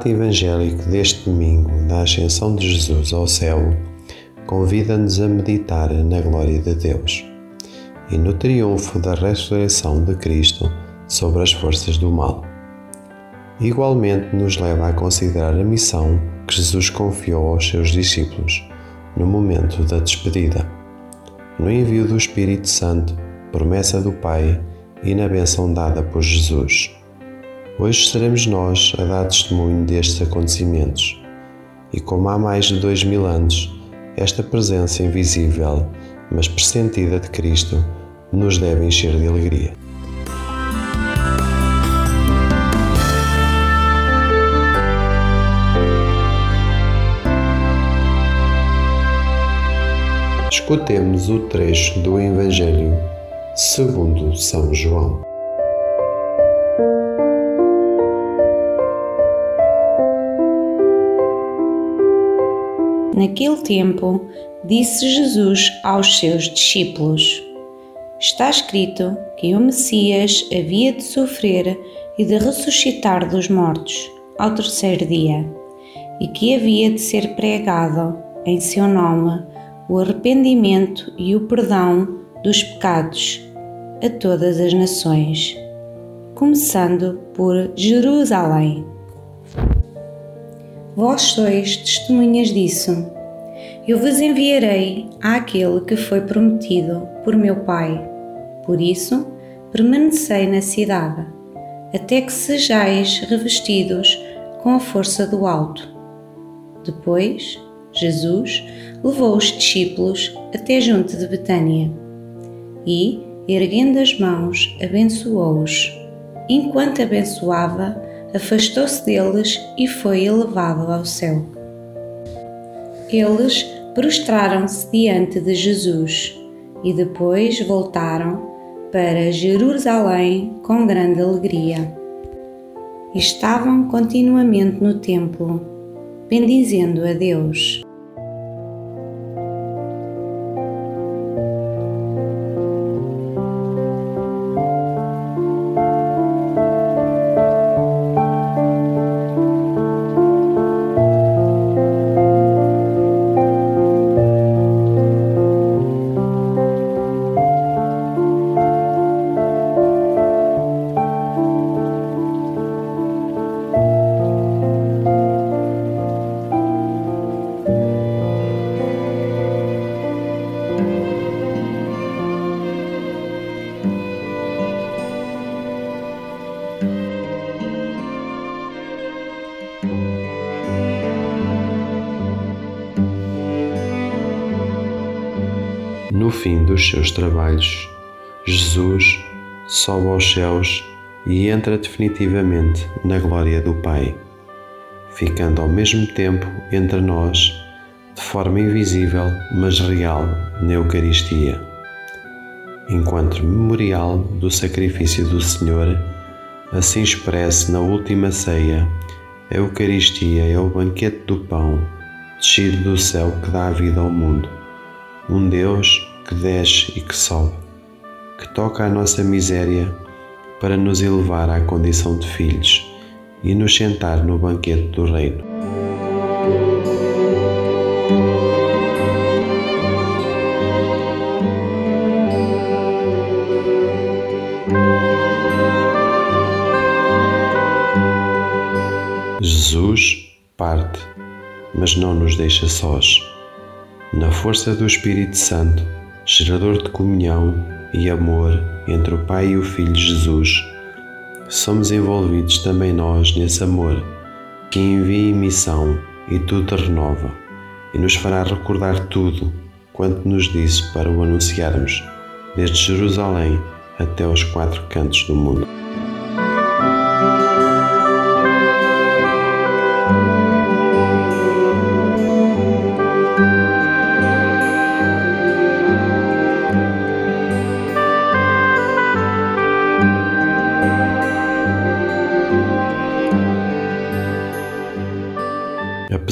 Relato evangélico deste domingo da ascensão de Jesus ao céu convida-nos a meditar na glória de Deus e no triunfo da ressurreição de Cristo sobre as forças do mal. Igualmente nos leva a considerar a missão que Jesus confiou aos seus discípulos no momento da despedida, no envio do Espírito Santo, promessa do Pai e na bênção dada por Jesus. Hoje seremos nós a dar testemunho destes acontecimentos. E como há mais de dois mil anos, esta presença invisível, mas pressentida de Cristo, nos deve encher de alegria. Escutemos o trecho do Evangelho segundo São João. Naquele tempo, disse Jesus aos seus discípulos: Está escrito que o Messias havia de sofrer e de ressuscitar dos mortos ao terceiro dia, e que havia de ser pregado em seu nome o arrependimento e o perdão dos pecados a todas as nações, começando por Jerusalém. Vós sois testemunhas disso. Eu vos enviarei àquele que foi prometido por meu Pai. Por isso, permanecei na cidade, até que sejais revestidos com a força do alto. Depois, Jesus levou os discípulos até junto de Betânia e, erguendo as mãos, abençoou-os. Enquanto abençoava, afastou-se deles e foi elevado ao céu. Eles prostraram-se diante de Jesus e depois voltaram para Jerusalém com grande alegria. Estavam continuamente no templo, bendizendo a Deus. Fim dos seus trabalhos, Jesus sobe aos céus e entra definitivamente na glória do Pai, ficando ao mesmo tempo entre nós, de forma invisível mas real, na Eucaristia. Enquanto memorial do sacrifício do Senhor, assim expresso na última ceia, a Eucaristia é o banquete do pão descido do céu que dá a vida ao mundo um Deus que desce e que sobe, que toca a nossa miséria para nos elevar à condição de filhos e nos sentar no banquete do Reino. Jesus parte, mas não nos deixa sós na força do Espírito Santo, gerador de comunhão e amor entre o Pai e o Filho Jesus, somos envolvidos também nós nesse amor que envia em missão e tudo renova e nos fará recordar tudo quanto nos disse para o anunciarmos, desde Jerusalém até os quatro cantos do mundo.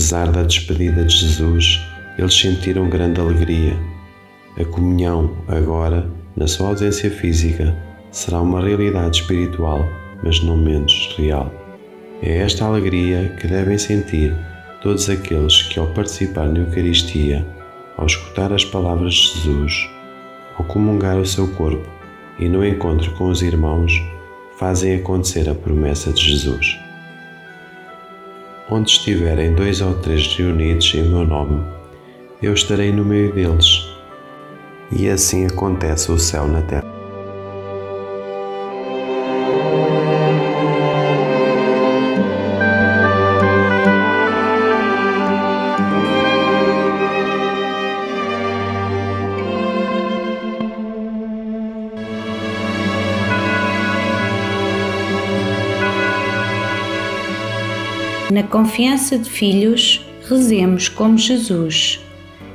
Apesar da despedida de Jesus, eles sentiram grande alegria. A comunhão, agora, na sua ausência física, será uma realidade espiritual, mas não menos real. É esta alegria que devem sentir todos aqueles que, ao participar na Eucaristia, ao escutar as palavras de Jesus, ao comungar o seu corpo e no encontro com os irmãos, fazem acontecer a promessa de Jesus. Onde estiverem dois ou três reunidos em meu nome, eu estarei no meio deles. E assim acontece o céu na terra. Na confiança de filhos, rezemos como Jesus,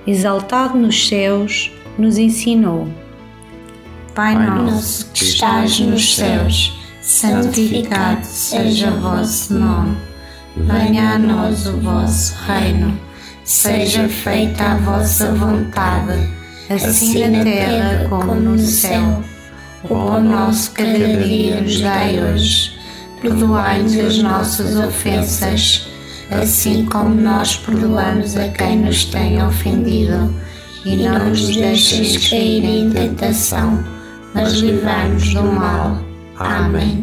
exaltado nos céus, nos ensinou. Pai nosso que estás nos céus, santificado seja o vosso nome. Venha a nós o vosso reino. Seja feita a vossa vontade, assim na terra como no céu. O pão nosso cada dia nos dai hoje perdoai-nos as nossas ofensas, assim como nós perdoamos a quem nos tem ofendido. E não nos deixes cair em tentação, mas livrai-nos do mal. Amém.